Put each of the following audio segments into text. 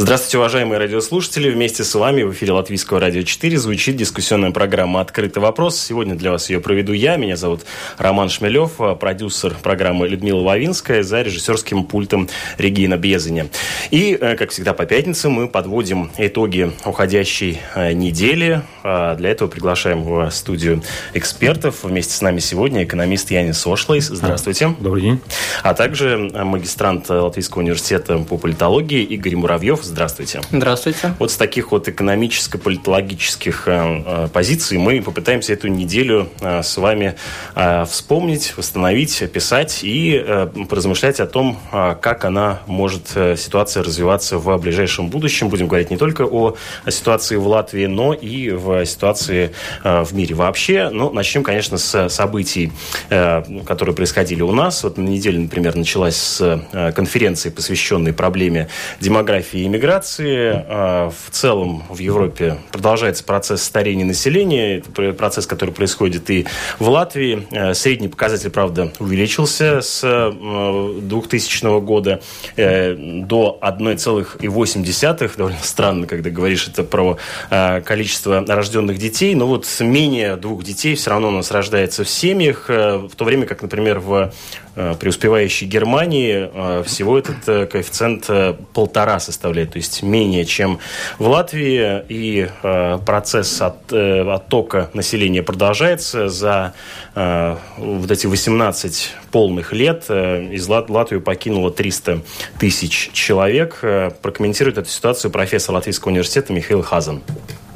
Здравствуйте, уважаемые радиослушатели. Вместе с вами в эфире Латвийского радио 4 звучит дискуссионная программа «Открытый вопрос». Сегодня для вас ее проведу я. Меня зовут Роман Шмелев, а продюсер программы Людмила Лавинская, за режиссерским пультом Регина Безаня. И, э, как всегда, по пятницам мы подводим итоги уходящей э, недели. А для этого приглашаем в студию экспертов. Вместе с нами сегодня экономист Янис Сошлейс. Здравствуйте. Добрый день. А также магистрант Латвийского университета по политологии Игорь Муравьев. Здравствуйте. Здравствуйте. Вот с таких вот экономическо-политологических э, э, позиций мы попытаемся эту неделю э, с вами вспомнить, восстановить, описать и поразмышлять о том, как она может, ситуация развиваться в ближайшем будущем. Будем говорить не только о, о ситуации в Латвии, но и в ситуации в мире вообще. Но начнем, конечно, с событий, которые происходили у нас. Вот на неделе, например, началась с конференции, посвященной проблеме демографии и миграции. А, в целом в Европе продолжается процесс старения населения. Это процесс, который происходит и в Латвии. А, средний показатель, правда, увеличился с 2000 а, года э, до 1,8. Довольно странно, когда говоришь это про количество рожденных детей. Но вот менее двух детей все равно у нас рождается в семьях. Э, в то время как, например, в Э, преуспевающей Германии э, всего этот э, коэффициент полтора составляет, то есть менее, чем в Латвии. И процесс от, оттока населения продолжается. За вот эти 18 полных лет из Лат Латвию покинуло 300 тысяч человек. Прокомментирует эту ситуацию профессор Латвийского университета Михаил Хазан.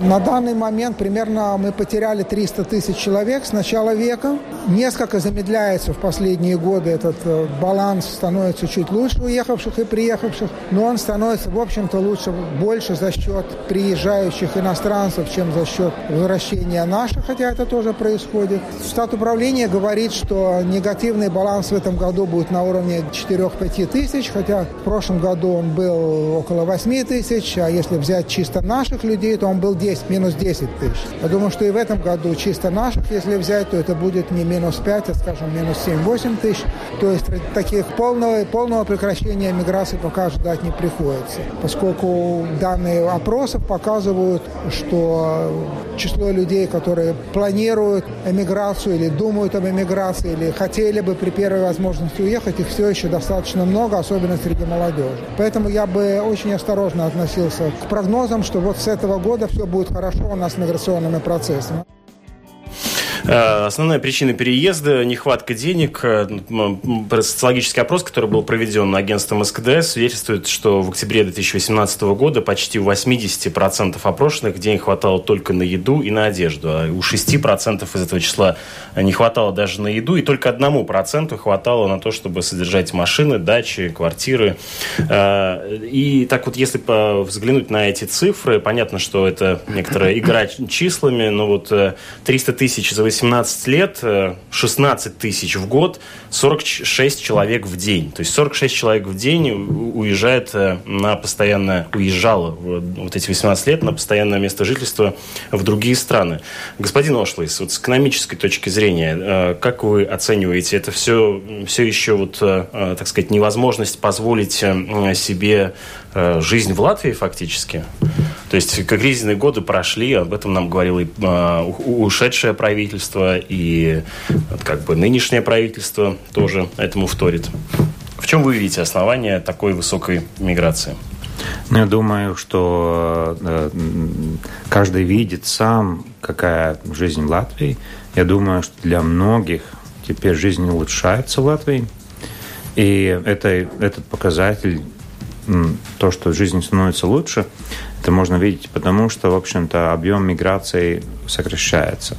На данный момент примерно мы потеряли 300 тысяч человек с начала века. Несколько замедляется в последние годы этот э, баланс, становится чуть лучше уехавших и приехавших, но он становится, в общем-то, лучше больше за счет приезжающих иностранцев, чем за счет возвращения наших, хотя это тоже происходит. Штат управления говорит, что негативный баланс в этом году будет на уровне 4-5 тысяч, хотя в прошлом году он был около 8 тысяч, а если взять чисто наших людей, то он был 10, минус 10 тысяч. Я думаю, что и в этом году чисто наших, если взять, то это будет не минус 5, а, скажем, минус 7-8 тысяч. То есть таких полного, полного прекращения миграции пока ждать не приходится, поскольку данные опросов показывают, что число людей, которые планируют эмиграцию или думают об эмиграции, или хотели бы при первой возможности уехать, их все еще достаточно много, особенно среди молодежи. Поэтому я бы очень осторожно относился к прогнозам, что вот с этого года все будет хорошо у нас с миграционными процессами. Э, основная причина переезда – нехватка денег. Э, социологический опрос, который был проведен агентством СКДС, свидетельствует, что в октябре 2018 года почти у 80% опрошенных денег хватало только на еду и на одежду. А у 6% из этого числа не хватало даже на еду, и только 1% хватало на то, чтобы содержать машины, дачи, квартиры. Э, и так вот, если взглянуть на эти цифры, понятно, что это некоторая игра числами, но вот 300 тысяч за 18 лет, 16 э, тысяч в год, 46 человек в день. То есть 46 человек в день уезжает э, на постоянное, уезжало вот эти 18 лет на постоянное место жительства в другие страны. Господин Ошлейс, вот с экономической точки зрения, э, как вы оцениваете это все, все еще вот, так сказать, невозможность позволить себе жизнь в Латвии фактически? То есть кризисные годы прошли, об этом нам говорило и ушедшее правительство, и вот, как бы нынешнее правительство тоже этому вторит. В чем вы видите основания такой высокой миграции? Ну, я думаю, что э, каждый видит сам, какая жизнь в Латвии. Я думаю, что для многих теперь жизнь улучшается в Латвии. И это, этот показатель, то, что жизнь становится лучше, это можно видеть потому, что, в общем-то, объем миграции сокращается.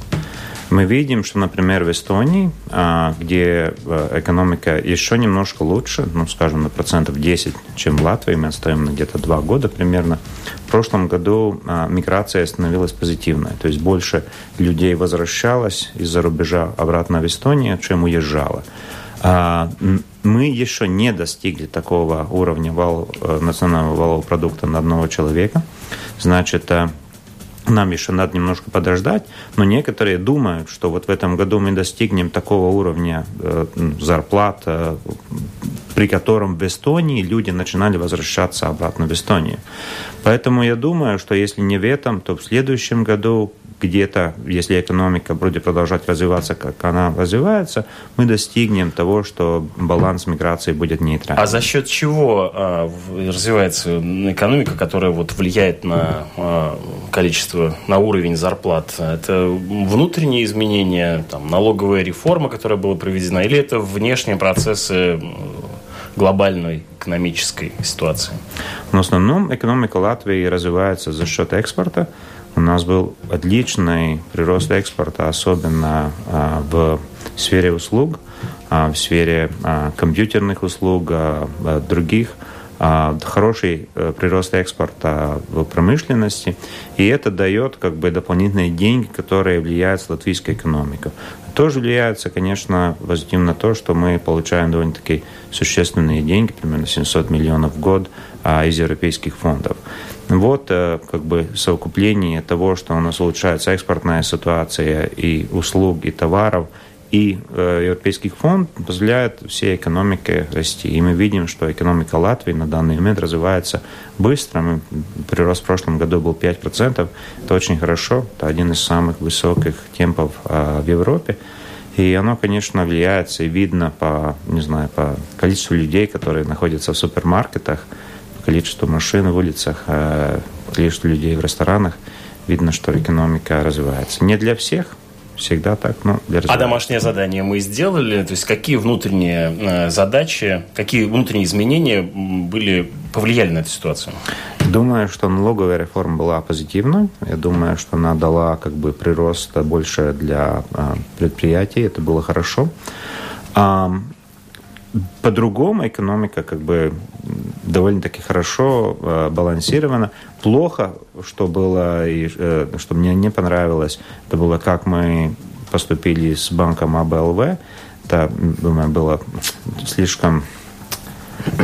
Мы видим, что, например, в Эстонии, а, где э, экономика еще немножко лучше, ну, скажем, на процентов 10, чем в Латвии, мы стоим на где-то 2 года примерно, в прошлом году а, миграция становилась позитивной, то есть больше людей возвращалось из-за рубежа обратно в Эстонию, чем уезжало. А, мы еще не достигли такого уровня вал, э, национального валового продукта на одного человека. Значит, э, нам еще надо немножко подождать, но некоторые думают, что вот в этом году мы достигнем такого уровня э, зарплат, при котором в Эстонии люди начинали возвращаться обратно в Эстонию. Поэтому я думаю, что если не в этом, то в следующем году где-то, если экономика будет продолжать развиваться, как она развивается, мы достигнем того, что баланс миграции будет нейтральным. А за счет чего а, развивается экономика, которая вот влияет на а, количество, на уровень зарплат? Это внутренние изменения, там, налоговая реформа, которая была проведена, или это внешние процессы глобальной экономической ситуации? В основном экономика Латвии развивается за счет экспорта. У нас был отличный прирост экспорта, особенно а, в сфере услуг, а, в сфере а, компьютерных услуг, других. Хороший э, прирост экспорта в промышленности, и это дает как бы дополнительные деньги, которые влияют на латвийскую экономику. Тоже влияется, конечно, позитивно то, что мы получаем довольно-таки существенные деньги, примерно 700 миллионов в год из европейских фондов. Вот э, как бы совокупление того, что у нас улучшается экспортная ситуация и услуг, и товаров, и э, Европейский фонд позволяет всей экономике расти. И мы видим, что экономика Латвии на данный момент развивается быстро. Мы, прирост в прошлом году был 5%. Это очень хорошо. Это один из самых высоких темпов э, в Европе. И оно, конечно, влияется и видно по, не знаю, по количеству людей, которые находятся в супермаркетах, количество машин в улицах, э, количество людей в ресторанах, видно, что экономика развивается. Не для всех, всегда так, но для А домашнее задание мы сделали? То есть какие внутренние э, задачи, какие внутренние изменения были, повлияли на эту ситуацию? Думаю, что налоговая реформа была позитивной. Я думаю, что она дала как бы прирост больше для э, предприятий. Это было хорошо. По-другому экономика как бы довольно-таки хорошо э, балансирована. Плохо, что было и э, что мне не понравилось, это было, как мы поступили с банком АБЛВ. Это, думаю, было слишком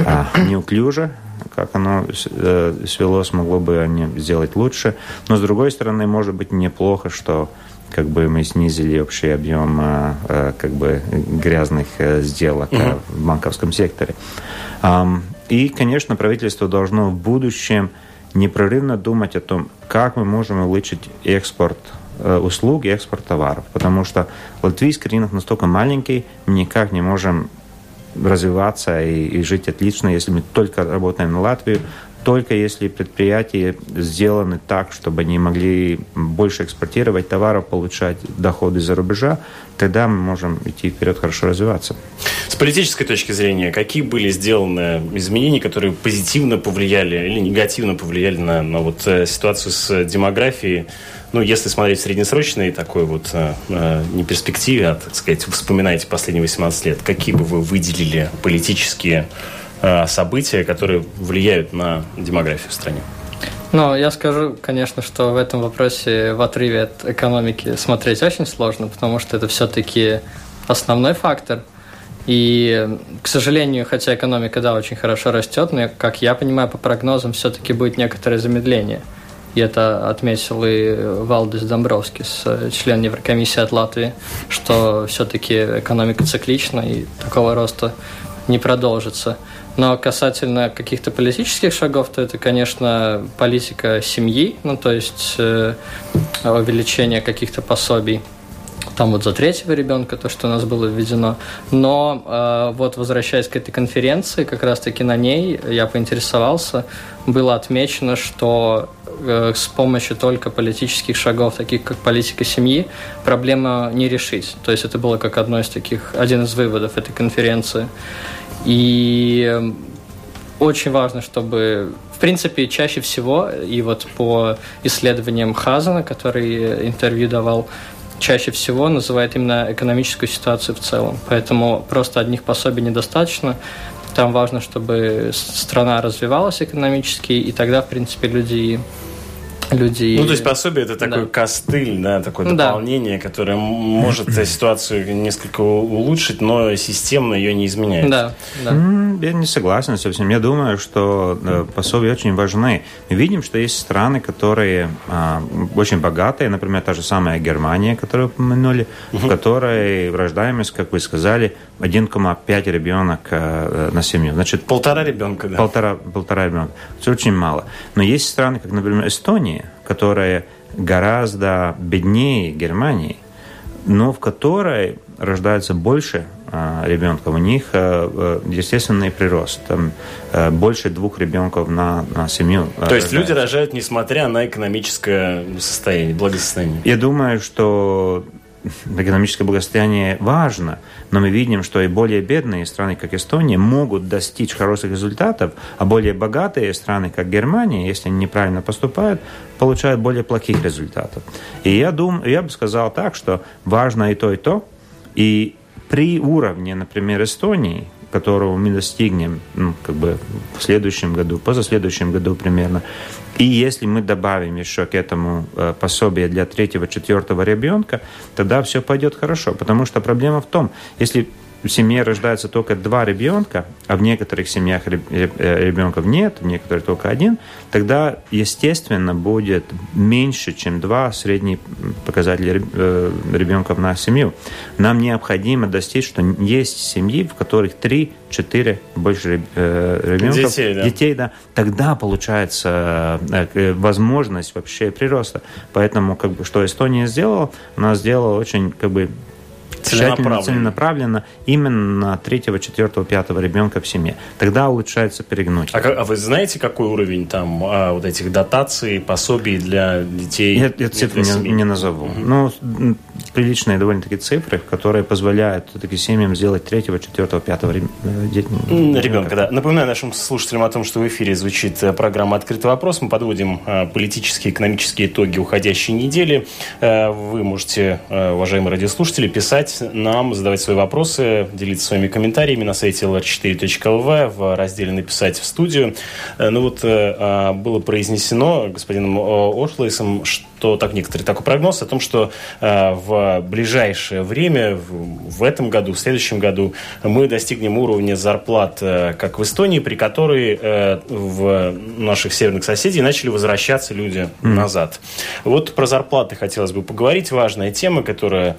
а, неуклюже, как оно э, свелось, могло бы они сделать лучше. Но, с другой стороны, может быть неплохо, что как бы мы снизили общий объем а, а, как бы грязных э, сделок угу. в банковском секторе. И, конечно, правительство должно в будущем непрерывно думать о том, как мы можем улучшить экспорт э, услуг и экспорт товаров. Потому что латвийский рынок настолько маленький, мы никак не можем развиваться и, и жить отлично, если мы только работаем на Латвию, только если предприятия сделаны так, чтобы они могли больше экспортировать товаров, получать доходы за рубежа, тогда мы можем идти вперед, хорошо развиваться. С политической точки зрения, какие были сделаны изменения, которые позитивно повлияли или негативно повлияли на, на вот э, ситуацию с демографией? Ну, если смотреть в среднесрочной такой вот э, э не перспективе, а, так сказать, вспоминаете последние 18 лет, какие бы вы выделили политические Э, события, которые влияют на демографию в стране? Ну, я скажу, конечно, что в этом вопросе в отрыве от экономики смотреть очень сложно, потому что это все-таки основной фактор. И, к сожалению, хотя экономика, да, очень хорошо растет, но, как я понимаю, по прогнозам все-таки будет некоторое замедление. И это отметил и Валдис Домбровскис, член Еврокомиссии от Латвии, что все-таки экономика циклична и такого роста не продолжится. Но касательно каких-то политических шагов, то это, конечно, политика семьи, ну, то есть э, увеличение каких-то пособий там вот за третьего ребенка, то, что у нас было введено. Но э, вот возвращаясь к этой конференции, как раз-таки на ней я поинтересовался, было отмечено, что э, с помощью только политических шагов, таких как политика семьи, проблема не решить. То есть это было как одно из таких, один из выводов этой конференции. И эм, очень важно, чтобы, в принципе, чаще всего, и вот по исследованиям Хазана, который интервью давал, чаще всего называет именно экономическую ситуацию в целом. Поэтому просто одних пособий недостаточно. Там важно, чтобы страна развивалась экономически, и тогда, в принципе, люди люди... Ну, то есть пособие это такой да. костыль, да, такое дополнение, да. которое может ситуацию несколько улучшить, но системно ее не изменяет. Да, да. Я не согласен совсем. Я думаю, что э, пособия очень важны. Мы видим, что есть страны, которые а, очень богатые, например, та же самая Германия, которую упомянули, угу. в которой рождаемость, как вы сказали, 1,5 ребенок э, на семью. Значит, полтора ребенка, да. Полтора, полтора ребенка. Это очень мало. Но есть страны, как, например, Эстония, которая гораздо беднее Германии, но в которой рождается больше ребенков. У них а, естественный прирост. Там а, больше двух ребенков на, на семью. То есть люди рожают, несмотря на экономическое состояние, благосостояние? Я думаю, что экономическое благосостояние важно, но мы видим, что и более бедные страны, как Эстония, могут достичь хороших результатов, а более богатые страны, как Германия, если они неправильно поступают, получают более плохих результатов. И я, думаю, я бы сказал так, что важно и то, и то. И при уровне, например, Эстонии, которого мы достигнем ну, как бы в следующем году, позаследующем году примерно. И если мы добавим еще к этому э, пособие для третьего, четвертого ребенка, тогда все пойдет хорошо. Потому что проблема в том, если в семье рождается только два ребенка, а в некоторых семьях э, ребенков нет, в некоторых только один, тогда, естественно, будет меньше, чем два средний показатель э, ребенков на семью. Нам необходимо достичь, что есть семьи, в которых три, четыре больше э, ребенков, детей, да. детей, да, тогда получается возможность вообще прироста. Поэтому, как бы, что Эстония сделала, она сделала очень, как бы, целенаправленно. целенаправленно именно на третьего, четвертого, пятого ребенка в семье. Тогда улучшается перегнуть. А, а вы знаете, какой уровень там а, вот этих дотаций, пособий для детей? Я, я цифры не, не назову. Угу. Ну, приличные довольно-таки цифры, которые позволяют таким семьям сделать третьего, четвертого, пятого э, ребенка. Ребенка, да. Напоминаю нашим слушателям о том, что в эфире звучит э, программа «Открытый вопрос». Мы подводим э, политические, экономические итоги уходящей недели. Вы можете, уважаемые радиослушатели, писать нам, задавать свои вопросы, делиться своими комментариями на сайте lr4.lv в разделе «Написать в студию». Ну вот было произнесено господином Ошлейсом, что так некоторые такой прогноз о том, что в в ближайшее время, в этом году, в следующем году, мы достигнем уровня зарплат, э, как в Эстонии, при которой э, в наших северных соседей начали возвращаться люди mm. назад. Вот про зарплаты хотелось бы поговорить. Важная тема, которая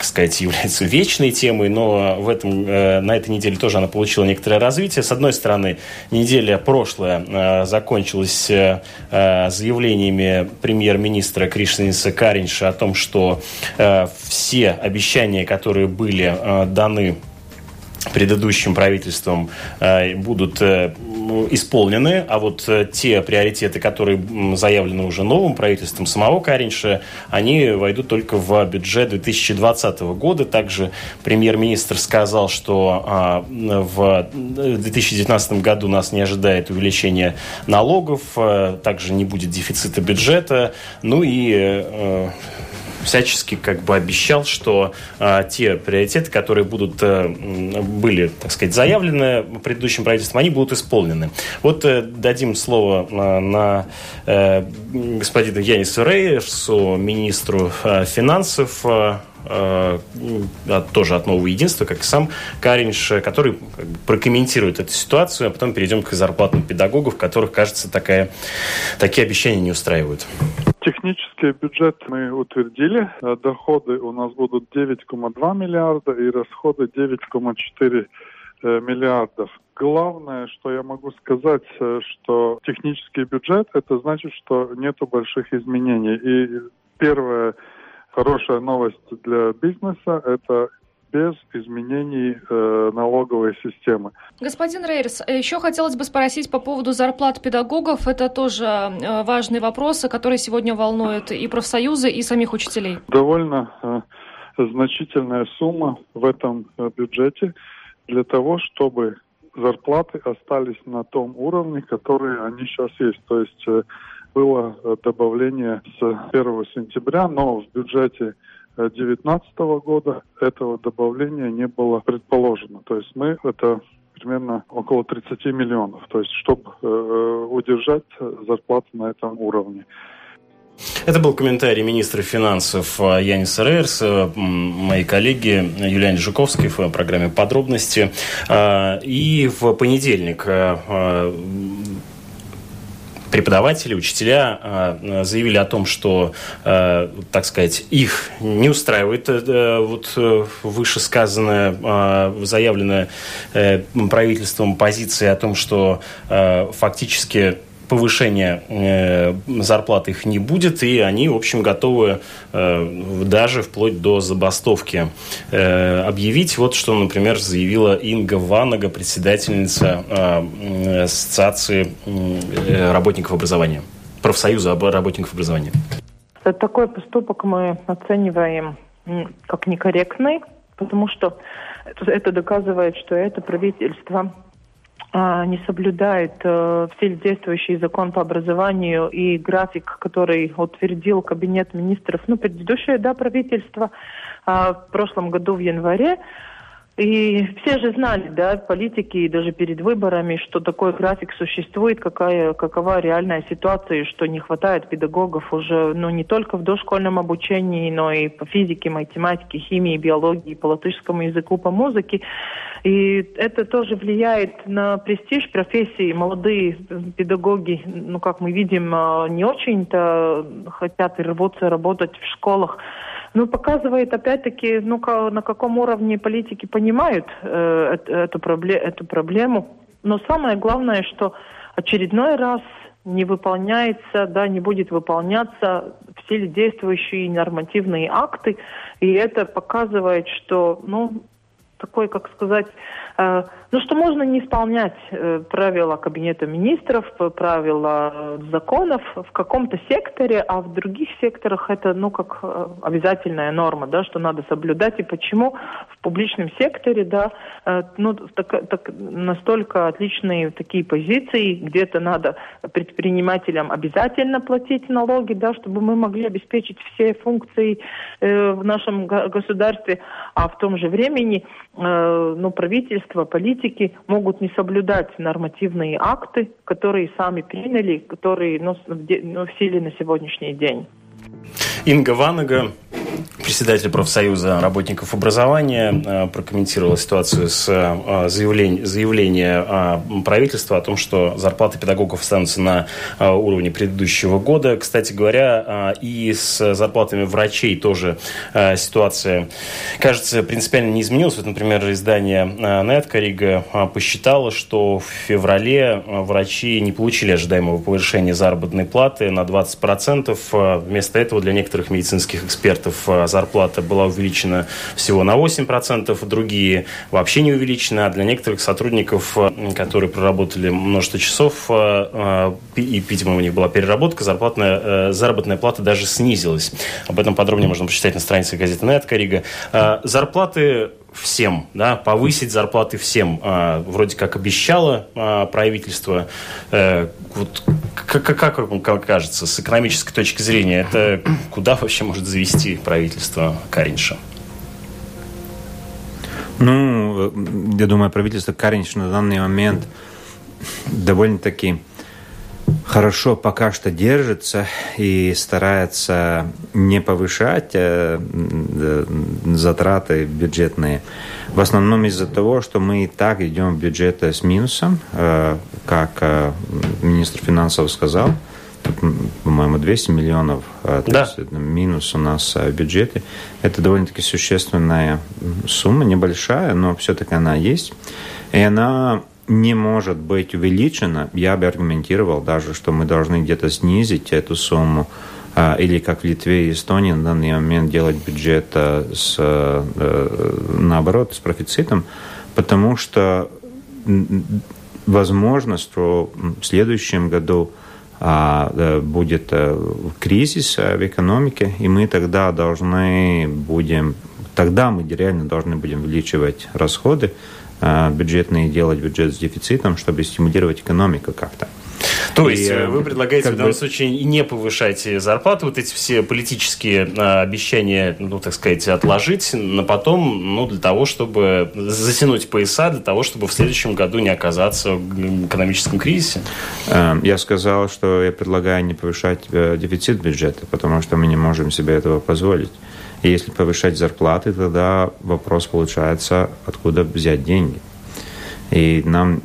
так сказать, является вечной темой, но в этом, э, на этой неделе тоже она получила некоторое развитие. С одной стороны, неделя прошлая э, закончилась э, заявлениями премьер-министра Кришниса Каринша о том, что все обещания, которые были даны предыдущим правительством э, будут э, исполнены, а вот э, те приоритеты, которые заявлены уже новым правительством самого Каринша, они войдут только в бюджет 2020 года. Также премьер-министр сказал, что а, в 2019 году нас не ожидает увеличения налогов, также не будет дефицита бюджета, ну и всячески как бы обещал, что а, те приоритеты, которые будут, а, были, так сказать, заявлены предыдущим правительством, они будут исполнены. Вот а, дадим слово а, на а, господину Янису Рейерсу, министру а, финансов, а, тоже от нового единства, как и сам Каринш, который как бы, прокомментирует эту ситуацию, а потом перейдем к зарплатам педагогов, которых, кажется, такая, такие обещания не устраивают. Технический бюджет мы утвердили. Э, доходы у нас будут 9,2 миллиарда и расходы 9,4 э, миллиардов. Главное, что я могу сказать, э, что технический бюджет, это значит, что нету больших изменений. И первая хорошая новость для бизнеса – это без изменений э, налоговой системы. Господин Рейерс, еще хотелось бы спросить по поводу зарплат педагогов. Это тоже э, важный вопрос, который сегодня волнует и профсоюзы, и самих учителей. Довольно э, значительная сумма в этом э, бюджете для того, чтобы зарплаты остались на том уровне, который они сейчас есть. То есть э, было э, добавление с 1 сентября, но в бюджете 2019 года этого добавления не было предположено. То есть мы это примерно около 30 миллионов, то есть чтобы э, удержать зарплату на этом уровне. Это был комментарий министра финансов э, Янис Рейерс, э, моей коллеги Юлиане Жуковской в программе «Подробности». Э, и в понедельник преподаватели, учителя заявили о том, что, так сказать, их не устраивает вот вышесказанная, заявленная правительством позиция о том, что фактически повышения э, зарплат их не будет, и они, в общем, готовы э, даже вплоть до забастовки э, объявить. Вот что, например, заявила Инга Ванага, председательница Ассоциации работников образования, профсоюза работников образования. Такой поступок мы оцениваем как некорректный, потому что это доказывает, что это правительство не соблюдает э, все действующий закон по образованию и график, который утвердил Кабинет министров, ну, предыдущее, да, правительство э, в прошлом году в январе. И все же знали, да, политики, даже перед выборами, что такой график существует, какая, какова реальная ситуация, что не хватает педагогов уже, ну, не только в дошкольном обучении, но и по физике, математике, химии, биологии, по латышскому языку, по музыке. И это тоже влияет на престиж профессии. Молодые педагоги, ну, как мы видим, а, не очень-то хотят рвутся работать в школах. Ну, показывает опять-таки, ну, на каком уровне политики понимают э, эту, пробле эту проблему. Но самое главное, что очередной раз не выполняется, да, не будет выполняться все действующие нормативные акты, и это показывает, что, ну, такой, как сказать, ну что можно не исполнять э, правила Кабинета министров, правила законов в каком-то секторе, а в других секторах это, ну, как э, обязательная норма, да, что надо соблюдать. И почему в публичном секторе, да, э, ну, так, так, настолько отличные такие позиции, где-то надо предпринимателям обязательно платить налоги, да, чтобы мы могли обеспечить все функции э, в нашем государстве, а в том же времени, э, ну, правительство, политики могут не соблюдать нормативные акты, которые сами приняли, которые ну, в силе на сегодняшний день. Инга Ванага, председатель профсоюза работников образования, э, прокомментировала ситуацию с э, заявлением заявление э, правительства о том, что зарплаты педагогов останутся на уровне предыдущего года. Кстати говоря, и с зарплатами врачей тоже ситуация, кажется, принципиально не изменилась. Вот, например, издание Netco Рига посчитало, что в феврале врачи не получили ожидаемого повышения заработной платы на 20%. Вместо этого для некоторых медицинских экспертов зарплата была увеличена всего на 8%, другие вообще не увеличены, а для некоторых сотрудников, э, которые проработали множество часов, э, э, и, видимо, у них была переработка, зарплатная, заработная плата даже снизилась. Об этом подробнее можно почитать на странице газеты «Нет Корига». Зарплаты всем, да, повысить зарплаты всем. А, вроде как обещало а, правительство. Э, вот, как, как вам кажется, с экономической точки зрения, это куда вообще может завести правительство Каринша? Ну, я думаю, правительство Каринша на данный момент довольно-таки хорошо пока что держится и старается не повышать э, затраты бюджетные. В основном из-за того, что мы и так идем в бюджет с минусом, э, как э, министр финансов сказал, по-моему, 200 миллионов то да. есть, минус у нас в бюджете. Это довольно-таки существенная сумма, небольшая, но все-таки она есть. И она не может быть увеличена, я бы аргументировал даже, что мы должны где-то снизить эту сумму, а, или как в Литве и Эстонии на данный момент делать бюджет а, с, э, наоборот, с профицитом, потому что возможно, что в следующем году а, будет э, кризис в экономике, и мы тогда должны будем, тогда мы реально должны будем увеличивать расходы, Э, бюджетные делать бюджет с дефицитом, чтобы стимулировать экономику как-то. То и, есть вы предлагаете в данном бы... случае не повышать зарплату, вот эти все политические обещания, ну, так сказать, отложить на потом, ну, для того, чтобы затянуть пояса, для того, чтобы в следующем году не оказаться в экономическом кризисе? Я сказал, что я предлагаю не повышать э, дефицит бюджета, потому что мы не можем себе этого позволить. И если повышать зарплаты, тогда вопрос получается, откуда взять деньги. И нам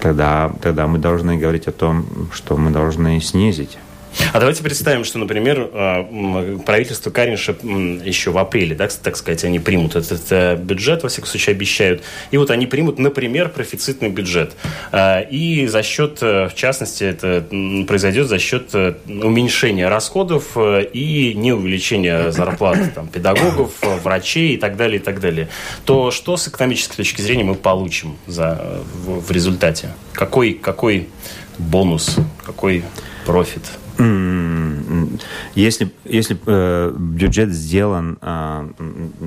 тогда, тогда мы должны говорить о том, что мы должны снизить а давайте представим, что, например, а, правительство Каринша еще в апреле, да, так сказать, они примут этот э, бюджет, во всяком случае, обещают. И вот они примут, например, профицитный бюджет. А, и за счет, э, в частности, это произойдет за счет э, уменьшения расходов и не увеличения зарплат там, педагогов, врачей и так далее, и так далее. То что с экономической точки зрения мы получим за, в, в результате? Какой, какой бонус, какой профит? Если, если э, бюджет сделан э,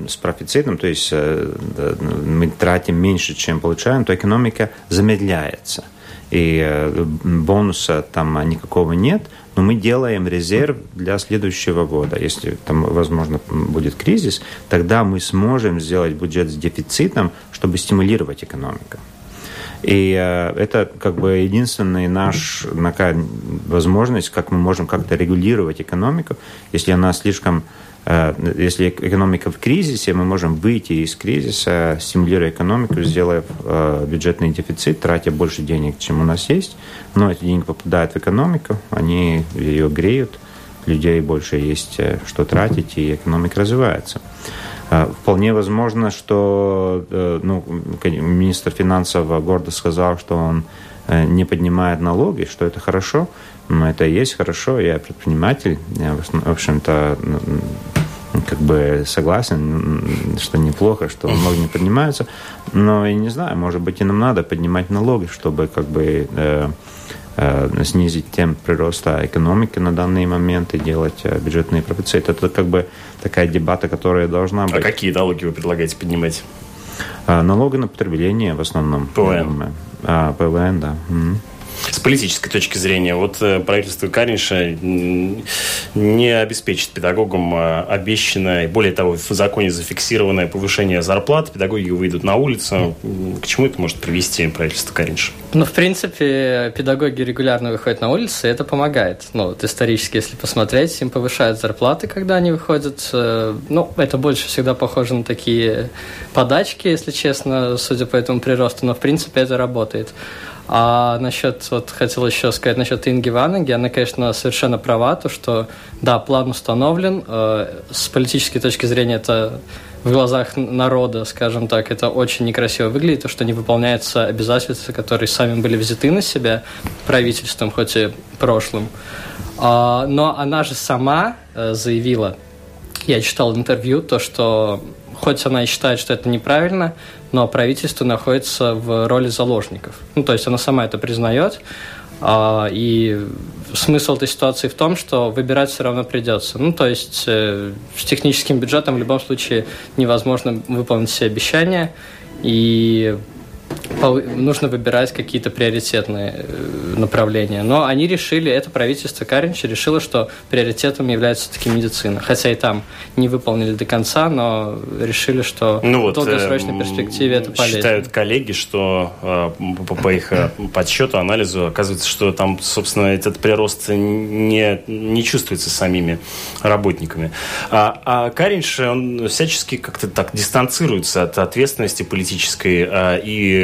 с профицитом, то есть э, мы тратим меньше, чем получаем, то экономика замедляется. И э, бонуса там никакого нет, но мы делаем резерв для следующего года. Если там, возможно, будет кризис, тогда мы сможем сделать бюджет с дефицитом, чтобы стимулировать экономику. И э, это как бы единственная наша возможность, как мы можем как-то регулировать экономику. Если она слишком э, если экономика в кризисе, мы можем выйти из кризиса, стимулируя экономику, сделав э, бюджетный дефицит, тратя больше денег, чем у нас есть. Но эти деньги попадают в экономику, они ее греют, людей больше есть что тратить, и экономика развивается. А, вполне возможно, что э, ну, министр финансов гордо сказал, что он э, не поднимает налоги, что это хорошо. Но это и есть хорошо. Я предприниматель. Я, в общем-то, как бы согласен, что неплохо, что налоги не поднимаются. Но я не знаю, может быть, и нам надо поднимать налоги, чтобы как бы э, снизить темп прироста экономики на данный момент и делать э, бюджетные профициты. Это как бы такая дебата, которая должна а быть. А какие налоги вы предлагаете поднимать? Э, налоги на потребление в основном. ПВН. А, ПВН, да. Угу. С политической точки зрения, вот э, правительство Каринша не обеспечит педагогам э, обещанное, более того, в законе зафиксированное повышение зарплат, педагоги выйдут на улицу. К чему это может привести правительство Каринша? Ну, в принципе, педагоги регулярно выходят на улицы, и это помогает. Ну, вот исторически, если посмотреть, им повышают зарплаты, когда они выходят. Э, ну, это больше всегда похоже на такие подачки, если честно, судя по этому приросту, но, в принципе, это работает. А насчет, вот хотел еще сказать насчет Инги Ванеги, она, конечно, совершенно права, то, что, да, план установлен, э, с политической точки зрения это в глазах народа, скажем так, это очень некрасиво выглядит, то, что не выполняются обязательства, которые сами были взяты на себя правительством, хоть и прошлым. А, но она же сама э, заявила, я читал интервью, то, что хоть она и считает, что это неправильно, но правительство находится в роли заложников. Ну, то есть она сама это признает, а, и смысл этой ситуации в том, что выбирать все равно придется. Ну, то есть э, с техническим бюджетом в любом случае невозможно выполнить все обещания, и нужно выбирать какие-то приоритетные э, направления. Но они решили, это правительство Каринча решило, что приоритетом является все-таки медицина. Хотя и там не выполнили до конца, но решили, что ну вот, в долгосрочной э, перспективе это полезно. Считают коллеги, что э, по, по их э, подсчету, анализу, оказывается, что там, собственно, этот прирост не, не чувствуется самими работниками. А, а Каринч, он всячески как-то так дистанцируется от ответственности политической а,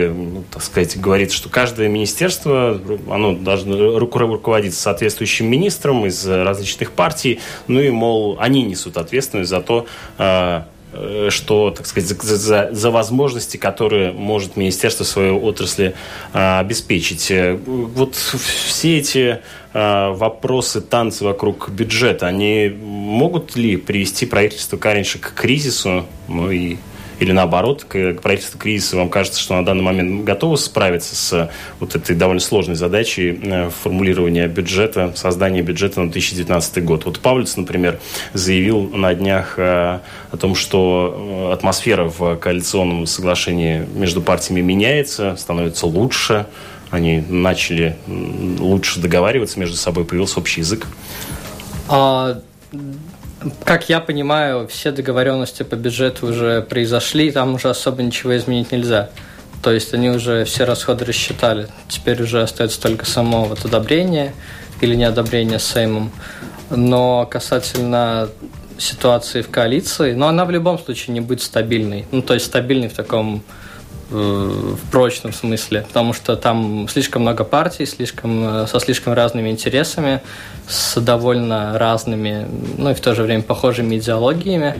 ну, так сказать, говорит, что каждое министерство, оно должно руководиться соответствующим министром из различных партий, ну и, мол, они несут ответственность за то, а, э, что, так сказать, за, за, за возможности, которые может министерство своей отрасли а, обеспечить. Э, вот все эти а, вопросы, танцы вокруг бюджета, они могут ли привести правительство Каринша к кризису, ну и или наоборот, к, к правительству кризиса вам кажется, что на данный момент готово справиться с вот этой довольно сложной задачей э, формулирования бюджета, создания бюджета на 2019 год. Вот Павлюц, например, заявил на днях э, о том, что э, атмосфера в коалиционном соглашении между партиями меняется, становится лучше, Они начали лучше договариваться между собой, появился общий язык? А, как я понимаю, все договоренности по бюджету уже произошли, там уже особо ничего изменить нельзя. То есть они уже все расходы рассчитали. Теперь уже остается только само вот одобрение или неодобрение Сеймом. Но касательно ситуации в коалиции, но она в любом случае не будет стабильной. Ну, то есть стабильной в таком в прочном смысле, потому что там слишком много партий, слишком, со слишком разными интересами, с довольно разными, ну и в то же время похожими идеологиями.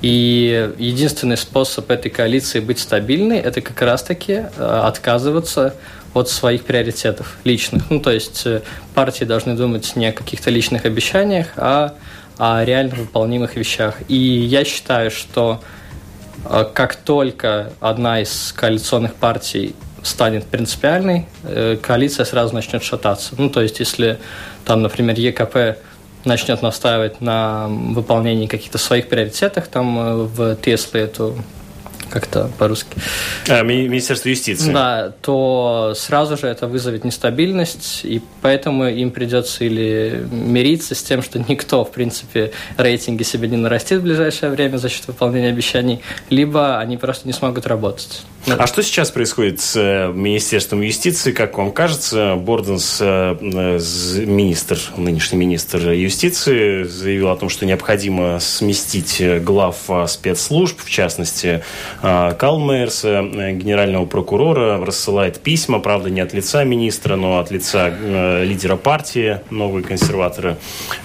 И единственный способ этой коалиции быть стабильной – это как раз-таки э, отказываться от своих приоритетов личных. Ну, то есть э, партии должны думать не о каких-то личных обещаниях, а о реально выполнимых вещах. И я считаю, что э, как только одна из коалиционных партий станет принципиальной, коалиция сразу начнет шататься. Ну, то есть, если там, например, ЕКП начнет настаивать на выполнении каких-то своих приоритетов, там э, в Тесле эту как-то по-русски. А, Министерство юстиции. Да, то сразу же это вызовет нестабильность, и поэтому им придется или мириться с тем, что никто, в принципе, рейтинги себе не нарастит в ближайшее время за счет выполнения обещаний, либо они просто не смогут работать. А что сейчас происходит с э, Министерством юстиции? Как вам кажется, Борденс, э, министр, нынешний министр юстиции, заявил о том, что необходимо сместить глав спецслужб, в частности, э, Калмейерса, генерального прокурора, рассылает письма, правда, не от лица министра, но от лица лидера партии, новые консерваторы,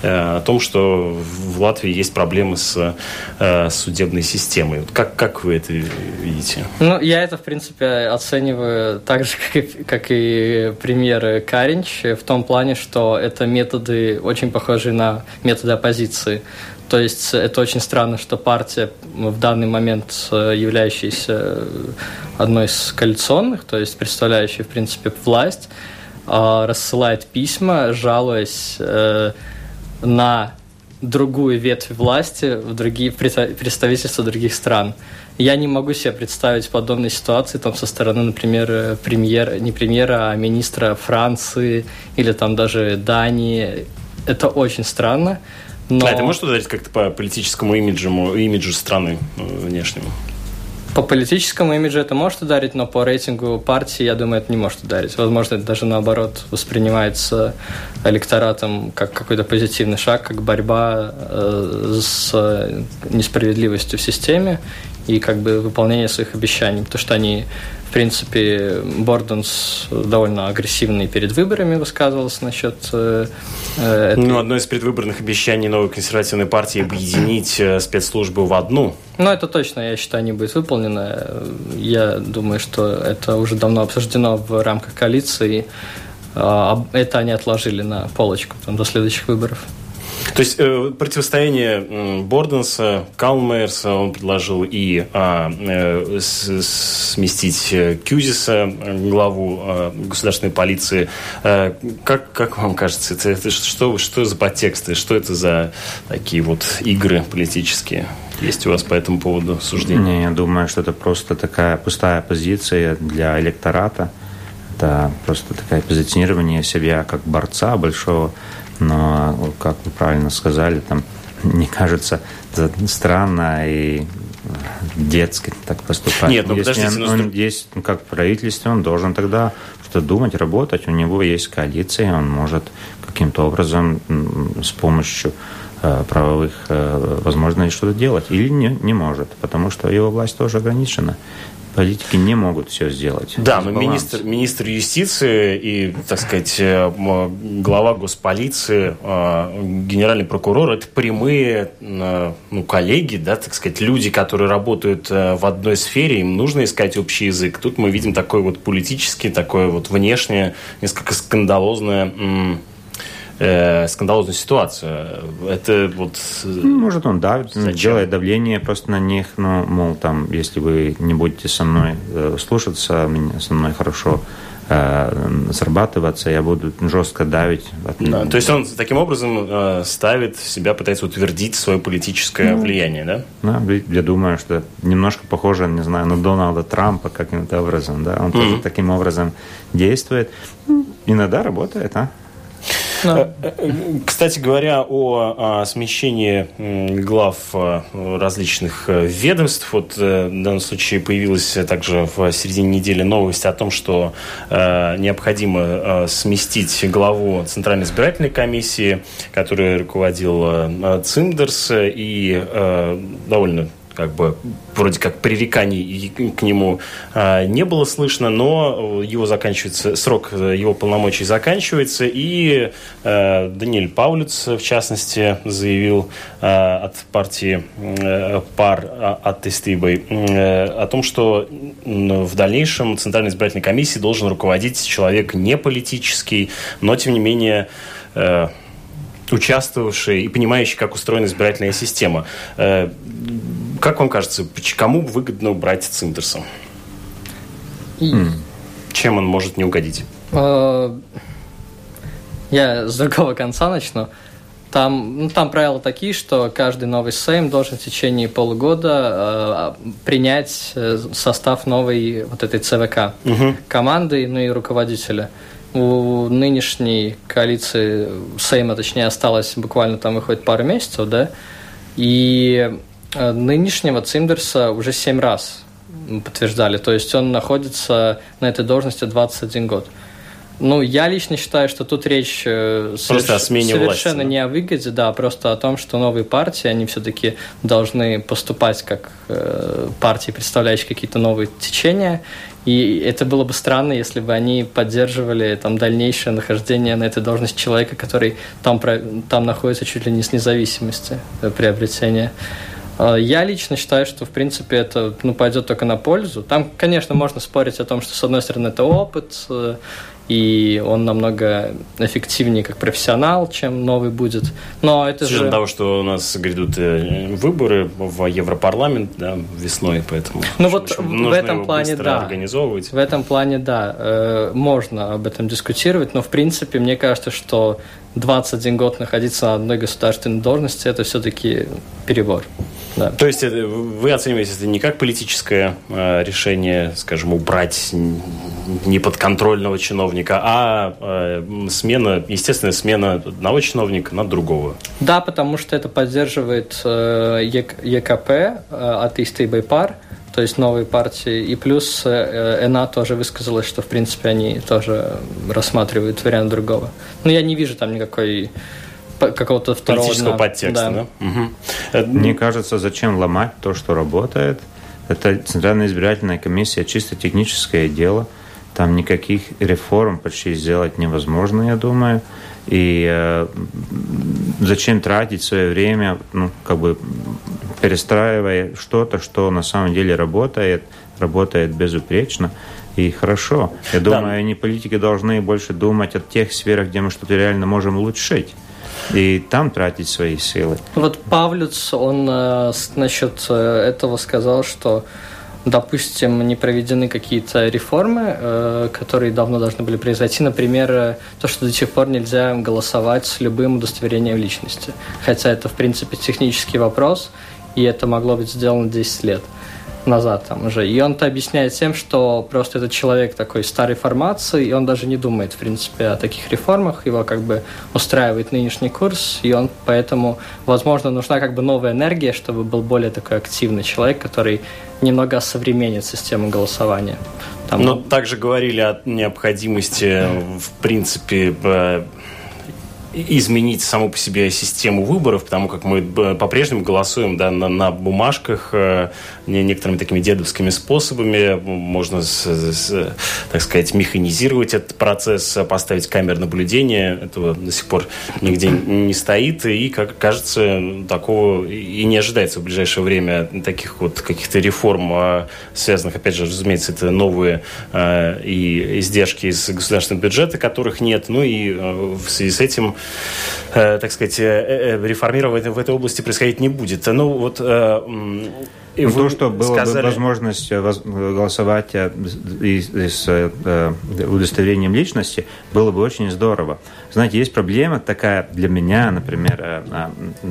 о том, что в Латвии есть проблемы с судебной системой. Как, как вы это видите? Ну, я это, в принципе, оцениваю так же, как и, как и премьер Каринч, в том плане, что это методы очень похожи на методы оппозиции. То есть это очень странно, что партия в данный момент являющаяся одной из коалиционных, то есть представляющая, в принципе, власть, а, рассылает письма, жалуясь э, на другую ветвь власти в другие представительства других стран. Я не могу себе представить подобной ситуации там со стороны, например, премьера, не премьера, а министра Франции или там даже Дании. Это очень странно. Но... А это может ударить как-то по политическому имиджу, имиджу страны э, внешнему? По политическому имиджу это может ударить, но по рейтингу партии, я думаю, это не может ударить. Возможно, это даже наоборот воспринимается электоратом как какой-то позитивный шаг, как борьба э, с несправедливостью в системе и как бы выполнение своих обещаний, потому что они, в принципе, Борденс довольно агрессивный перед выборами высказывался насчет э, э, этой... Ну, одно из предвыборных обещаний новой консервативной партии объединить э, спецслужбы в одну. Ну, это точно, я считаю, не будет выполнено. Я думаю, что это уже давно обсуждено в рамках коалиции. А, это они отложили на полочку там, до следующих выборов. То есть э, противостояние э, Борденса, Калмейерса он предложил и а, э, сместить э, Кюзиса, главу э, государственной полиции. Э, как, как вам кажется, это, это что, что за подтексты, что это за такие вот игры политические? Есть у вас по этому поводу суждения? Не, я думаю, что это просто такая пустая позиция для электората. Это просто такое позиционирование себя как борца большого но, как вы правильно сказали, там не кажется странно и детски так поступать. Нет, ну если подождите, он, он есть, ну, как правительство, он должен тогда что думать, работать. У него есть коалиция, он может каким-то образом с помощью э, правовых э, возможностей что-то делать. Или не, не может, потому что его власть тоже ограничена. Политики не могут все сделать. Да, но министр, министр юстиции и, так сказать, э, глава госполиции, э, генеральный прокурор – это прямые э, ну, коллеги, да, так сказать, люди, которые работают в одной сфере, им нужно искать общий язык. Тут мы видим такой вот политический, такое вот внешнее, несколько скандалозное э, скандалозную ситуацию. Это вот... Э, может, он давит, Зачем? делает давление просто на них, но, мол, там, если вы не будете со мной э, слушаться, со мной хорошо э, срабатываться, я буду жестко давить. Да, то есть он таким образом э, ставит себя, пытается утвердить свое политическое ну, влияние, да? Да, я думаю, что немножко похоже, не знаю, на Дональда Трампа каким-то образом, да, он mm-hmm. тоже таким образом действует. Иногда работает, а? Э, э, кстати говоря, о, смещении глав э, различных ведомств, вот в данном случае появилась также в середине недели новость о том, что необходимо сместить главу Центральной избирательной комиссии, которую руководил Циндерс, и довольно как бы вроде как пререканий к нему а, не было слышно, но его заканчивается, срок э, его полномочий заканчивается, и а, Даниэль Паулюц, в частности, заявил а, от партии а, пар от Тестибой а, о том, что в дальнейшем Центральной избирательной комиссии должен руководить человек не политический, но, тем не менее, участвовавший и понимающий, как устроена избирательная система. Как вам кажется, кому выгодно убрать Циндерса? И... Чем он может не угодить? Я с другого конца начну. Там, ну, там правила такие, что каждый новый Сейм должен в течение полугода э, принять э, состав новой вот этой ЦВК угу. команды, ну и руководителя. У нынешней коалиции Сейма, точнее, осталось буквально там выходит пару месяцев, да, и Э, нынешнего Циндерса уже семь раз подтверждали. То есть он находится на этой должности 21 год. Ну, я лично считаю, что тут речь э, соверш... о смене совершенно власти, не о выгоде, да, просто о том, что новые партии, они все-таки должны поступать как э, партии, представляющие какие-то новые течения. И это было бы странно, если бы они поддерживали там, дальнейшее нахождение на этой должности человека, который там, там находится чуть ли не с независимости э, приобретения. А, я лично считаю, что, в принципе, это ну, пойдет только на пользу. Там, конечно, можно спорить о том, что, с одной стороны, это опыт, э, и он намного эффективнее как профессионал, чем новый будет. Но это С же... того, что у нас грядут э, выборы в Европарламент да, весной, поэтому ну вот в этом плане да. организовывать. В этом плане да, э, можно об этом дискутировать, но в принципе мне кажется, что 21 год находиться на одной государственной должности это все-таки перебор. Да. То есть вы оцениваете это не как политическое э, решение, скажем, убрать неподконтрольного чиновника, а э, смена, естественная смена одного чиновника на другого. Да, потому что это поддерживает э, ЕКП, э, атеисты и Байпар, то есть новые партии. И плюс э, ЭНА тоже высказалась, что, в принципе, они тоже рассматривают вариант другого. Но я не вижу там никакой какого-то второго... Политического подтекста, да? да? Угу. Мне кажется, зачем ломать то, что работает? Это Центральная избирательная комиссия, чисто техническое дело. Там никаких реформ почти сделать невозможно, я думаю. И э, зачем тратить свое время, ну, как бы перестраивая что-то, что на самом деле работает, работает безупречно и хорошо. Я думаю, да. они, политики, должны больше думать о тех сферах, где мы что-то реально можем улучшить и там тратить свои силы. Вот Павлюц, он э, насчет э, этого сказал, что допустим, не проведены какие-то реформы, э, которые давно должны были произойти. Например, э, то, что до сих пор нельзя голосовать с любым удостоверением личности. Хотя это, в принципе, технический вопрос, и это могло быть сделано 10 лет назад там уже. И он-то объясняет тем, что просто этот человек такой старой формации, и он даже не думает, в принципе, о таких реформах. Его как бы устраивает нынешний курс, и он поэтому, возможно, нужна как бы новая энергия, чтобы был более такой активный человек, который немного осовременит систему голосования. Там... Но также говорили о необходимости, в принципе, изменить саму по себе систему выборов, потому как мы э, по-прежнему голосуем да, на, на бумажках э, некоторыми такими дедовскими способами. Можно, с, с, так сказать, механизировать этот процесс, поставить камеры наблюдения. Этого до сих пор нигде не стоит. И, как кажется, такого и не ожидается в ближайшее время таких вот каких-то реформ, а, связанных, опять же, разумеется, это новые э, и издержки из государственного бюджета, которых нет. Ну и в связи с этим э, так сказать, э, э, реформировать в этой области происходить не будет. Ну, вот И ну, то, что была сказали... возможность э, голосовать э, с э, удостоверением личности, было бы очень здорово. Знаете, есть проблема такая для меня, например,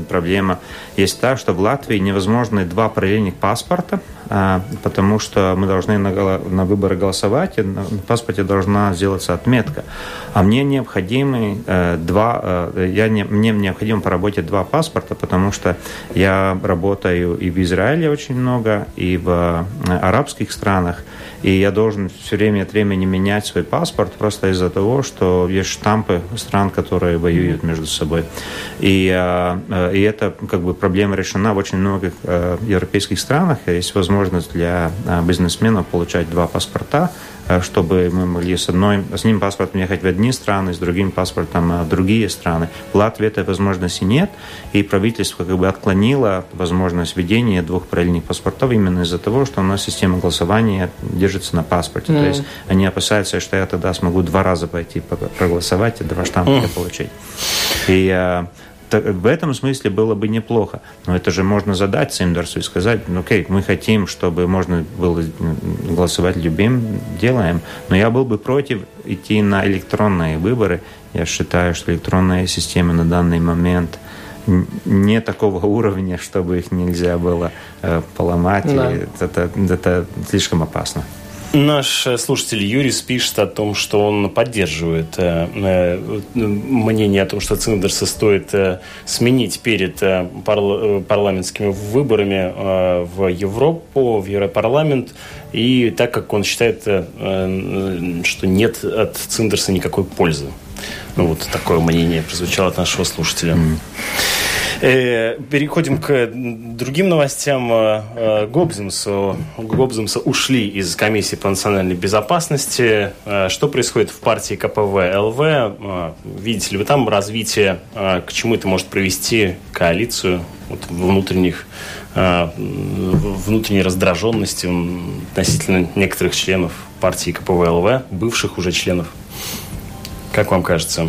проблема есть та, что в Латвии невозможны два параллельных паспорта, потому что мы должны на, на выборы голосовать, и на паспорте должна сделаться отметка. А мне необходимы два, я не, мне необходимо по работе два паспорта, потому что я работаю и в Израиле очень очень много, и в э, арабских странах. И я должен все время от времени менять свой паспорт просто из-за того, что есть штампы стран, которые воюют между собой. И, э, э, и эта как бы, проблема решена в очень многих европейских странах. Есть возможность для бизнесменов получать два паспорта чтобы мы могли с, одной, с одним паспортом ехать в одни страны, с другим паспортом в другие страны. В Латвии этой возможности нет, и правительство как бы отклонило возможность введения двух параллельных паспортов именно из-за того, что у нас система голосования держится на паспорте. Mm. То есть они опасаются, что я тогда смогу два раза пойти проголосовать и два штампа mm. получить. И э, в этом смысле было бы неплохо. Но это же можно задать Синдерсу и сказать, ну окей, мы хотим, чтобы можно было голосовать любым, делаем. Но я был бы против идти на электронные выборы. Я считаю, что электронная система на данный момент не такого уровня, чтобы их нельзя было э, поломать. Да. Это, это слишком опасно. Наш э, слушатель Юрий пишет о том, что он поддерживает э, э, мнение о том, что Циндерса стоит сменить перед парламентскими выборами в Европу, в Европарламент. И так как он считает, что нет от Циндерса никакой пользы. Ну, вот такое мнение прозвучало от нашего слушателя. Mm. Э, переходим к другим новостям. Э, э, Гобземсу, Гобземса ушли из комиссии по национальной безопасности. Что происходит в партии КПВ ЛВ? Видите ли вы там развитие? К чему это может привести коалицию вот, внутренних внутренней раздраженности относительно некоторых членов партии КПВ ЛВ, бывших уже членов? Как вам кажется?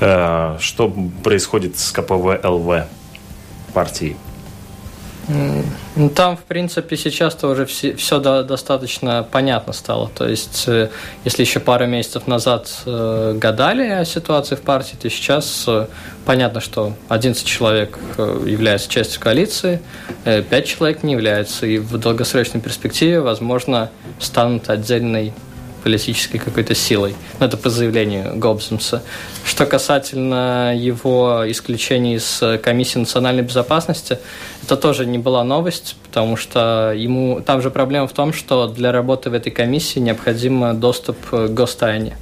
Э, что происходит с КПВ ЛВ партии? Ну, там, в принципе, сейчас-то уже все, достаточно понятно стало. То есть, э, если еще пару месяцев назад э, гадали о ситуации в партии, то сейчас понятно, что 11 человек являются частью коалиции, 5 человек не являются. И в долгосрочной перспективе, возможно, станут отдельной политической какой-то силой. Но это по заявлению Гоббсомса. Что касательно его исключения из Комиссии национальной безопасности, это тоже не была новость, потому что ему там же проблема в том, что для работы в этой комиссии необходим доступ к гостайне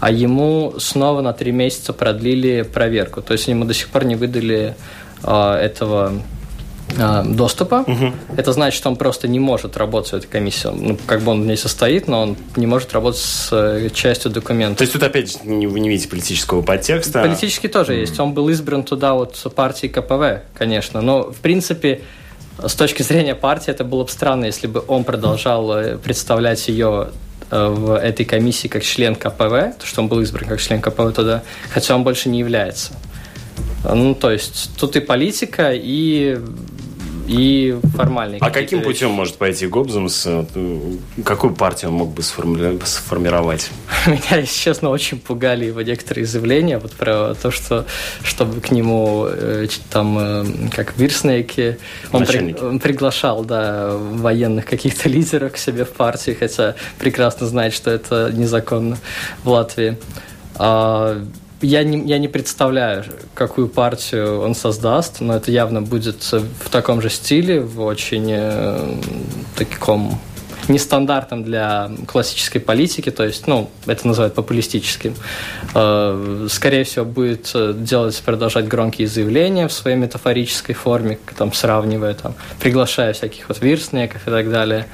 а ему снова на три месяца продлили проверку. То есть ему до сих пор не выдали э, этого доступа. Угу. Это значит, что он просто не может работать в этой комиссии. Ну, как бы он в ней состоит, но он не может работать с э, частью документов. То есть тут опять не, вы не видите политического подтекста? Политический тоже mm. есть. Он был избран туда вот партии КПВ, конечно. Но, в принципе, с точки зрения партии, это было бы странно, если бы он продолжал э, представлять ее э, в этой комиссии как член КПВ, то, что он был избран как член КПВ туда, хотя он больше не является. Ну, то есть тут и политика, и и формальные. А каким вещи. путем может пойти Гобзумс? Какую партию он мог бы сформировать? Меня, если честно, очень пугали его некоторые заявления вот про то, что чтобы к нему э, там э, как в Вирснейке он, при, он приглашал да, военных каких-то лидеров к себе в партии, хотя прекрасно знает, что это незаконно в Латвии. Я не, я не представляю, какую партию он создаст, но это явно будет в таком же стиле, в очень э, таком нестандартном для классической политики, то есть, ну, это называют популистическим. Э, скорее всего, будет делать, продолжать громкие заявления в своей метафорической форме, там, сравнивая, там, приглашая всяких вот вирстников и так далее.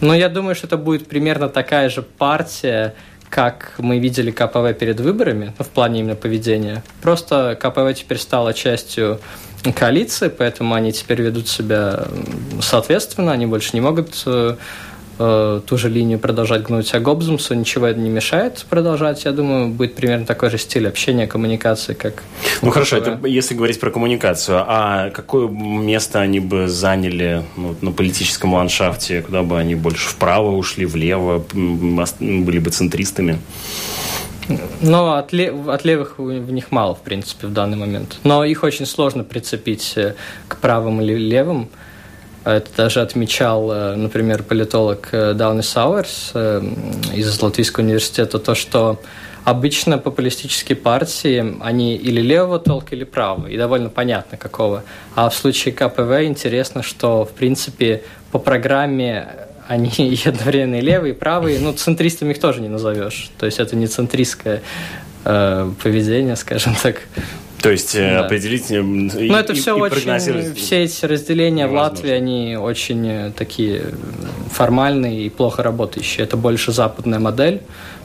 Но я думаю, что это будет примерно такая же партия, как мы видели КПВ перед выборами, ну, в плане именно поведения. Просто КПВ теперь стала частью коалиции, поэтому они теперь ведут себя соответственно, они больше не могут э, ту же линию продолжать гнуть, а Гобзумсу ничего это не мешает продолжать. Я думаю, будет примерно такой же стиль общения, коммуникации, как... Ну хорошо, это если говорить про коммуникацию, а какое место они бы заняли ну, на политическом ландшафте, куда бы они больше вправо ушли, влево, были бы центристами? Но от, лев, от левых в них мало, в принципе, в данный момент. Но их очень сложно прицепить э, к правым или левым. Это даже отмечал, э, например, политолог э, Дауни Сауэрс из Латвийского университета, то, что обычно популистические партии, они или левого толка, или правого, и довольно понятно какого. А в случае КПВ интересно, что, в принципе, по программе они и одновременно и левые, и правые. Ну, центристами их тоже не назовешь. То есть это не центристское э, поведение, скажем так. То есть э, да. определить Ну, это все и очень... Все эти разделения невозможно. в Латвии, они очень э, такие формальные и плохо работающие. Это больше западная модель.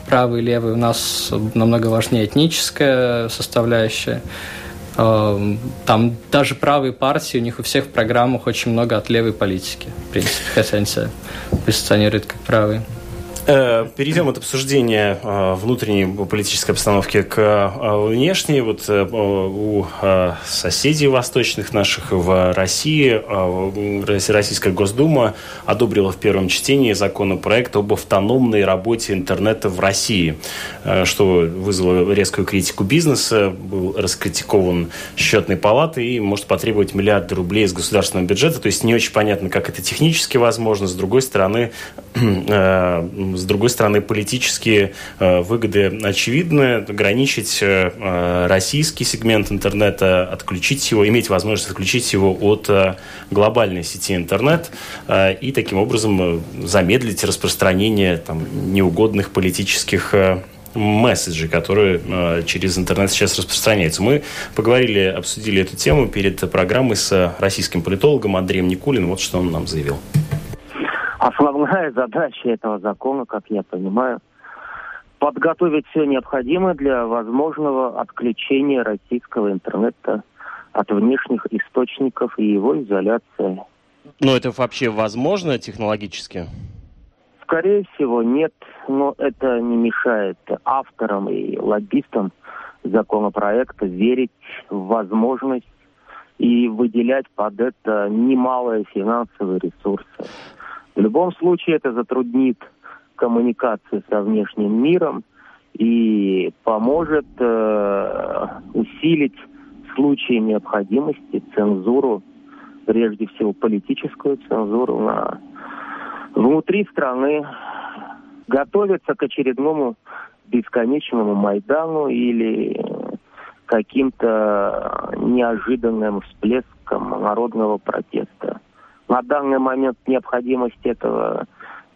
Правый и левый у нас намного важнее этническая составляющая. Эм, там даже правые партии, у них у всех в программах очень много от левой политики, в принципе, хотя они себя позиционируют как правые. Э, перейдем от обсуждения э, внутренней политической обстановки к э, внешней. Вот у соседей восточных наших в России Российская Госдума одобрила в первом чтении законопроект об автономной работе интернета в России, что вызвало резкую критику бизнеса, был раскритикован счетной палатой и может потребовать миллиарды рублей из государственного бюджета. То есть не очень понятно, как это технически возможно. С другой стороны, с другой стороны, политические э, выгоды очевидны. Ограничить э, э, российский сегмент интернета, отключить его, иметь возможность отключить его от глобальной сети интернет и таким образом замедлить распространение там, неугодных политических месседжи, которые через интернет сейчас распространяются. Мы поговорили, обсудили эту тему перед программой с российским политологом Андреем Никулиным. Вот что он нам заявил. Основная задача этого закона, как я понимаю, подготовить все необходимое для возможного отключения российского интернета от внешних источников и его изоляции. Но это вообще возможно технологически? Скорее всего, нет, но это не мешает авторам и лоббистам законопроекта верить в возможность и выделять под это немалые финансовые ресурсы. В любом случае это затруднит коммуникацию со внешним миром и поможет э, усилить в случае необходимости цензуру, прежде всего политическую цензуру на внутри страны, готовиться к очередному бесконечному Майдану или каким-то неожиданным всплеском народного протеста. На данный момент необходимость этого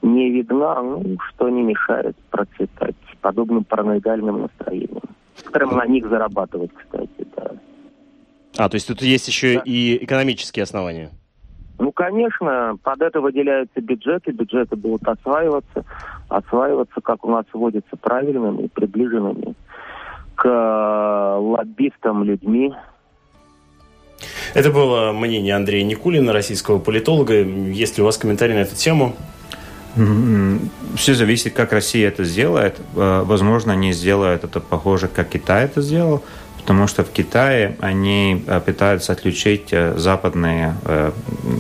не видна, ну, что не мешает процветать подобным параноидальным настроением. Которым на них зарабатывать, кстати, да. А, то есть тут есть еще да. и экономические основания? Ну, конечно, под это выделяются бюджеты, бюджеты будут осваиваться, осваиваться, как у нас водится, правильными и приближенными к лоббистам людьми, это было мнение Андрея Никулина, российского политолога. Есть ли у вас комментарий на эту тему? Все зависит, как Россия это сделает. Э, возможно, они сделают это похоже, как Китай это сделал, потому что в Китае они э, пытаются отключить э, западные,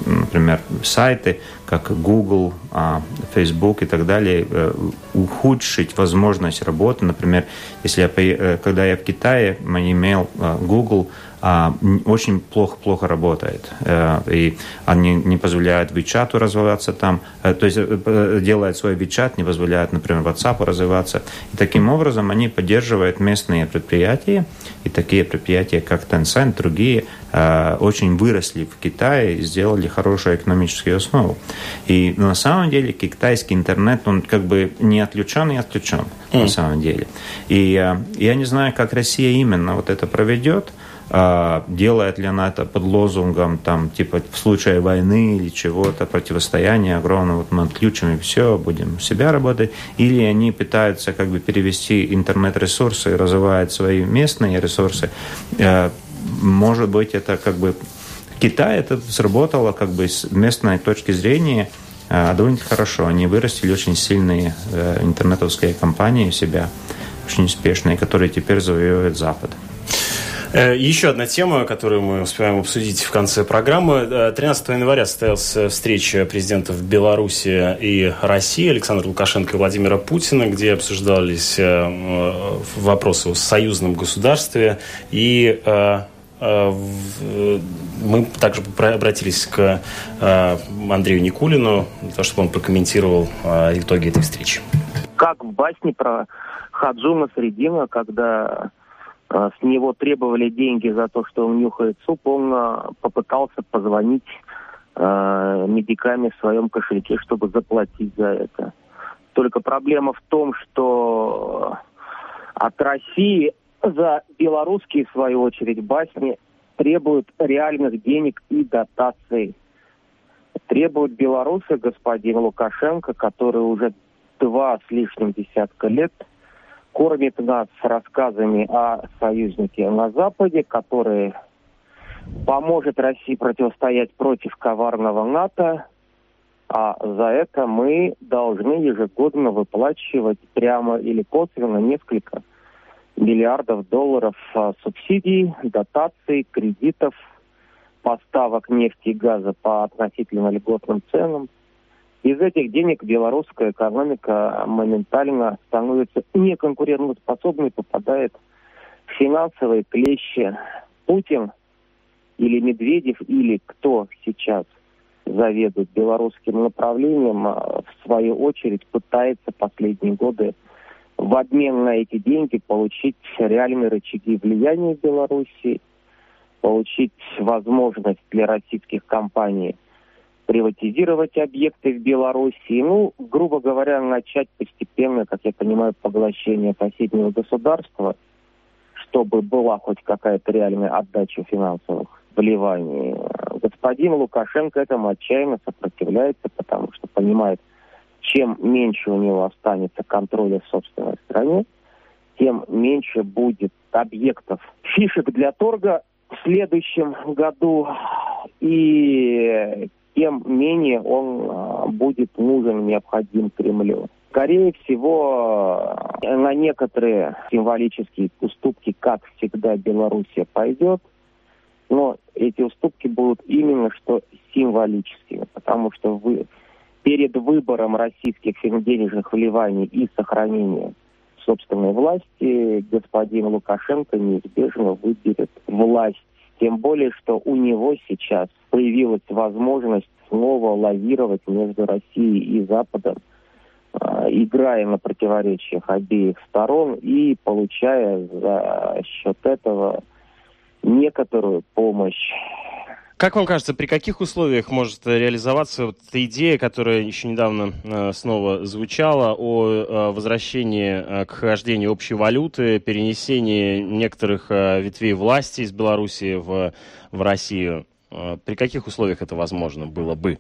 например, сайты, как Google, а, Facebook и так далее, ухудшить возможность работы. Например, если я, когда я в Китае, я имел Google, очень плохо-плохо работает. Э, и они не позволяют WeChat развиваться там. Э, то есть э, делает свой WeChat, не позволяет, например, WhatsApp развиваться. И таким образом они поддерживают местные предприятия. И такие предприятия, как Tencent, другие, очень выросли в Китае и сделали хорошую экономическую основу. И на самом деле китайский интернет, он как бы не отключен и отключен mm. на самом деле. И я не знаю, как Россия именно вот это проведет, а, делает ли она это под лозунгом, там, типа, в случае войны или чего-то, противостояния огромного, вот мы отключим и все, будем у себя работать, или они пытаются как бы перевести интернет-ресурсы, развивают свои местные ресурсы. А, может быть, это как бы Китай это сработало как бы с местной точки зрения, а, довольно хорошо. Они вырастили очень сильные э, интернетовские компании у себя, очень успешные, которые теперь завоевывают Запад. Э, еще одна тема, которую мы успеваем обсудить в конце программы. 13 января состоялась встреча президентов Беларуси и России Александра Лукашенко и Владимира Путина, где обсуждались э, вопросы о союзном государстве и Э, мы также обратились к э, Андрею Никулину, чтобы он прокомментировал э, итоги этой встречи. Как в басне про Хаджуна Средина, когда с него требовали деньги за то, что он нюхает суп, он попытался позвонить медиками в своем кошельке, чтобы заплатить за это. Только проблема в том, что от России за белорусские, в свою очередь, басни требуют реальных денег и дотаций. Требуют белорусы господин Лукашенко, который уже два с лишним десятка лет кормит нас рассказами о союзнике на Западе, который поможет России противостоять против коварного НАТО, а за это мы должны ежегодно выплачивать прямо или косвенно несколько миллиардов долларов а, субсидий, дотаций, кредитов, поставок нефти и газа по относительно льготным ценам. Из этих денег белорусская экономика моментально становится неконкурентоспособной, попадает в финансовые клещи. Путин или Медведев, или кто сейчас заведует белорусским направлением, а, в свою очередь пытается последние годы в обмен на эти деньги получить реальные рычаги влияния в Беларуси, получить возможность для российских компаний приватизировать объекты в Беларуси, ну, грубо говоря, начать постепенно, как я понимаю, поглощение соседнего государства, чтобы была хоть какая-то реальная отдача финансовых вливаний. Господин Лукашенко этому отчаянно сопротивляется, потому что понимает, чем меньше у него останется контроля в собственной стране, тем меньше будет объектов, фишек для торга в следующем году, и тем менее он а, будет нужен, необходим Кремлю. Скорее всего, на некоторые символические уступки, как всегда, Белоруссия пойдет, но эти уступки будут именно что символическими, потому что вы, перед выбором российских денежных вливаний и сохранения собственной власти господин Лукашенко неизбежно выберет власть. Тем более, что у него сейчас появилась возможность снова лавировать между Россией и Западом, а, играя на противоречиях обеих сторон и получая за счет этого некоторую помощь как вам кажется, при каких условиях может реализоваться вот эта идея, которая еще недавно э, снова звучала, о э, возвращении э, к хождению общей валюты, перенесении некоторых ветвей власти из Беларуси в, в Россию? Э, при каких условиях это возможно было бы?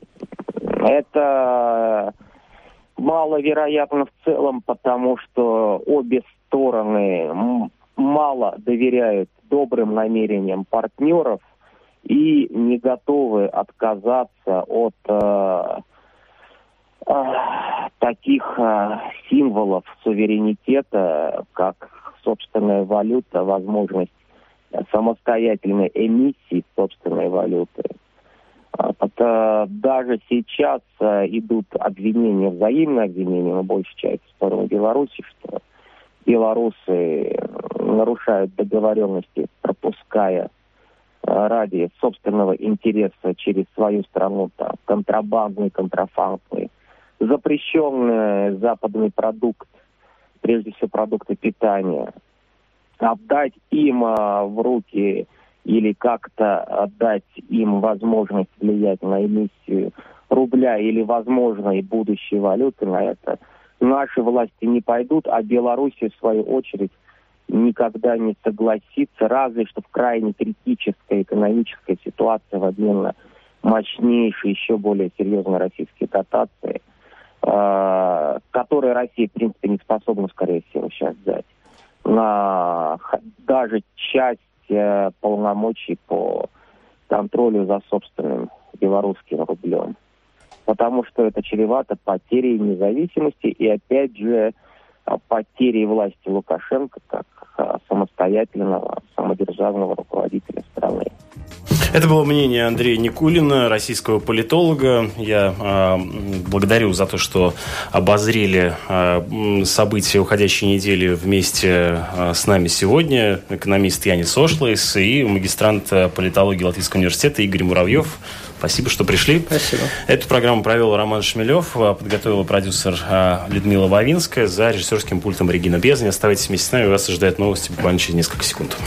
Это маловероятно в целом, потому что обе стороны мало доверяют добрым намерениям партнеров – и не готовы отказаться от э, э, таких э, символов суверенитета, как собственная валюта, возможность самостоятельной эмиссии собственной валюты. Это даже сейчас э, идут обвинения, взаимные обвинения, на большей части в сторону Беларуси, что белорусы нарушают договоренности, пропуская ради собственного интереса через свою страну, там, контрабандный, контрафактный, запрещенный западный продукт, прежде всего продукты питания, отдать им а, в руки или как-то отдать им возможность влиять на эмиссию рубля или, возможно, и будущей валюты на это, наши власти не пойдут, а Белоруссия, в свою очередь, никогда не согласится, разве что в крайне критической экономической ситуации в обмен на мощнейшие, еще более серьезные российские дотации, э, которые Россия, в принципе, не способна, скорее всего, сейчас дать, даже часть э, полномочий по контролю за собственным белорусским рублем. потому что это чревато потерей независимости и, опять же, потерей власти Лукашенко как самостоятельного, самодержавного руководителя страны. Это было мнение Андрея Никулина, российского политолога. Я э, благодарю за то, что обозрели э, события уходящей недели вместе э, с нами сегодня. Экономист Янис Ошлайс и магистрант политологии Латвийского университета Игорь Муравьев. Спасибо, что пришли. Спасибо. Эту программу провел Роман Шмелев, подготовила продюсер Людмила Вавинская, за режиссерским пультом Регина Безни. Оставайтесь вместе с нами, вас ожидают новости буквально через несколько секунд.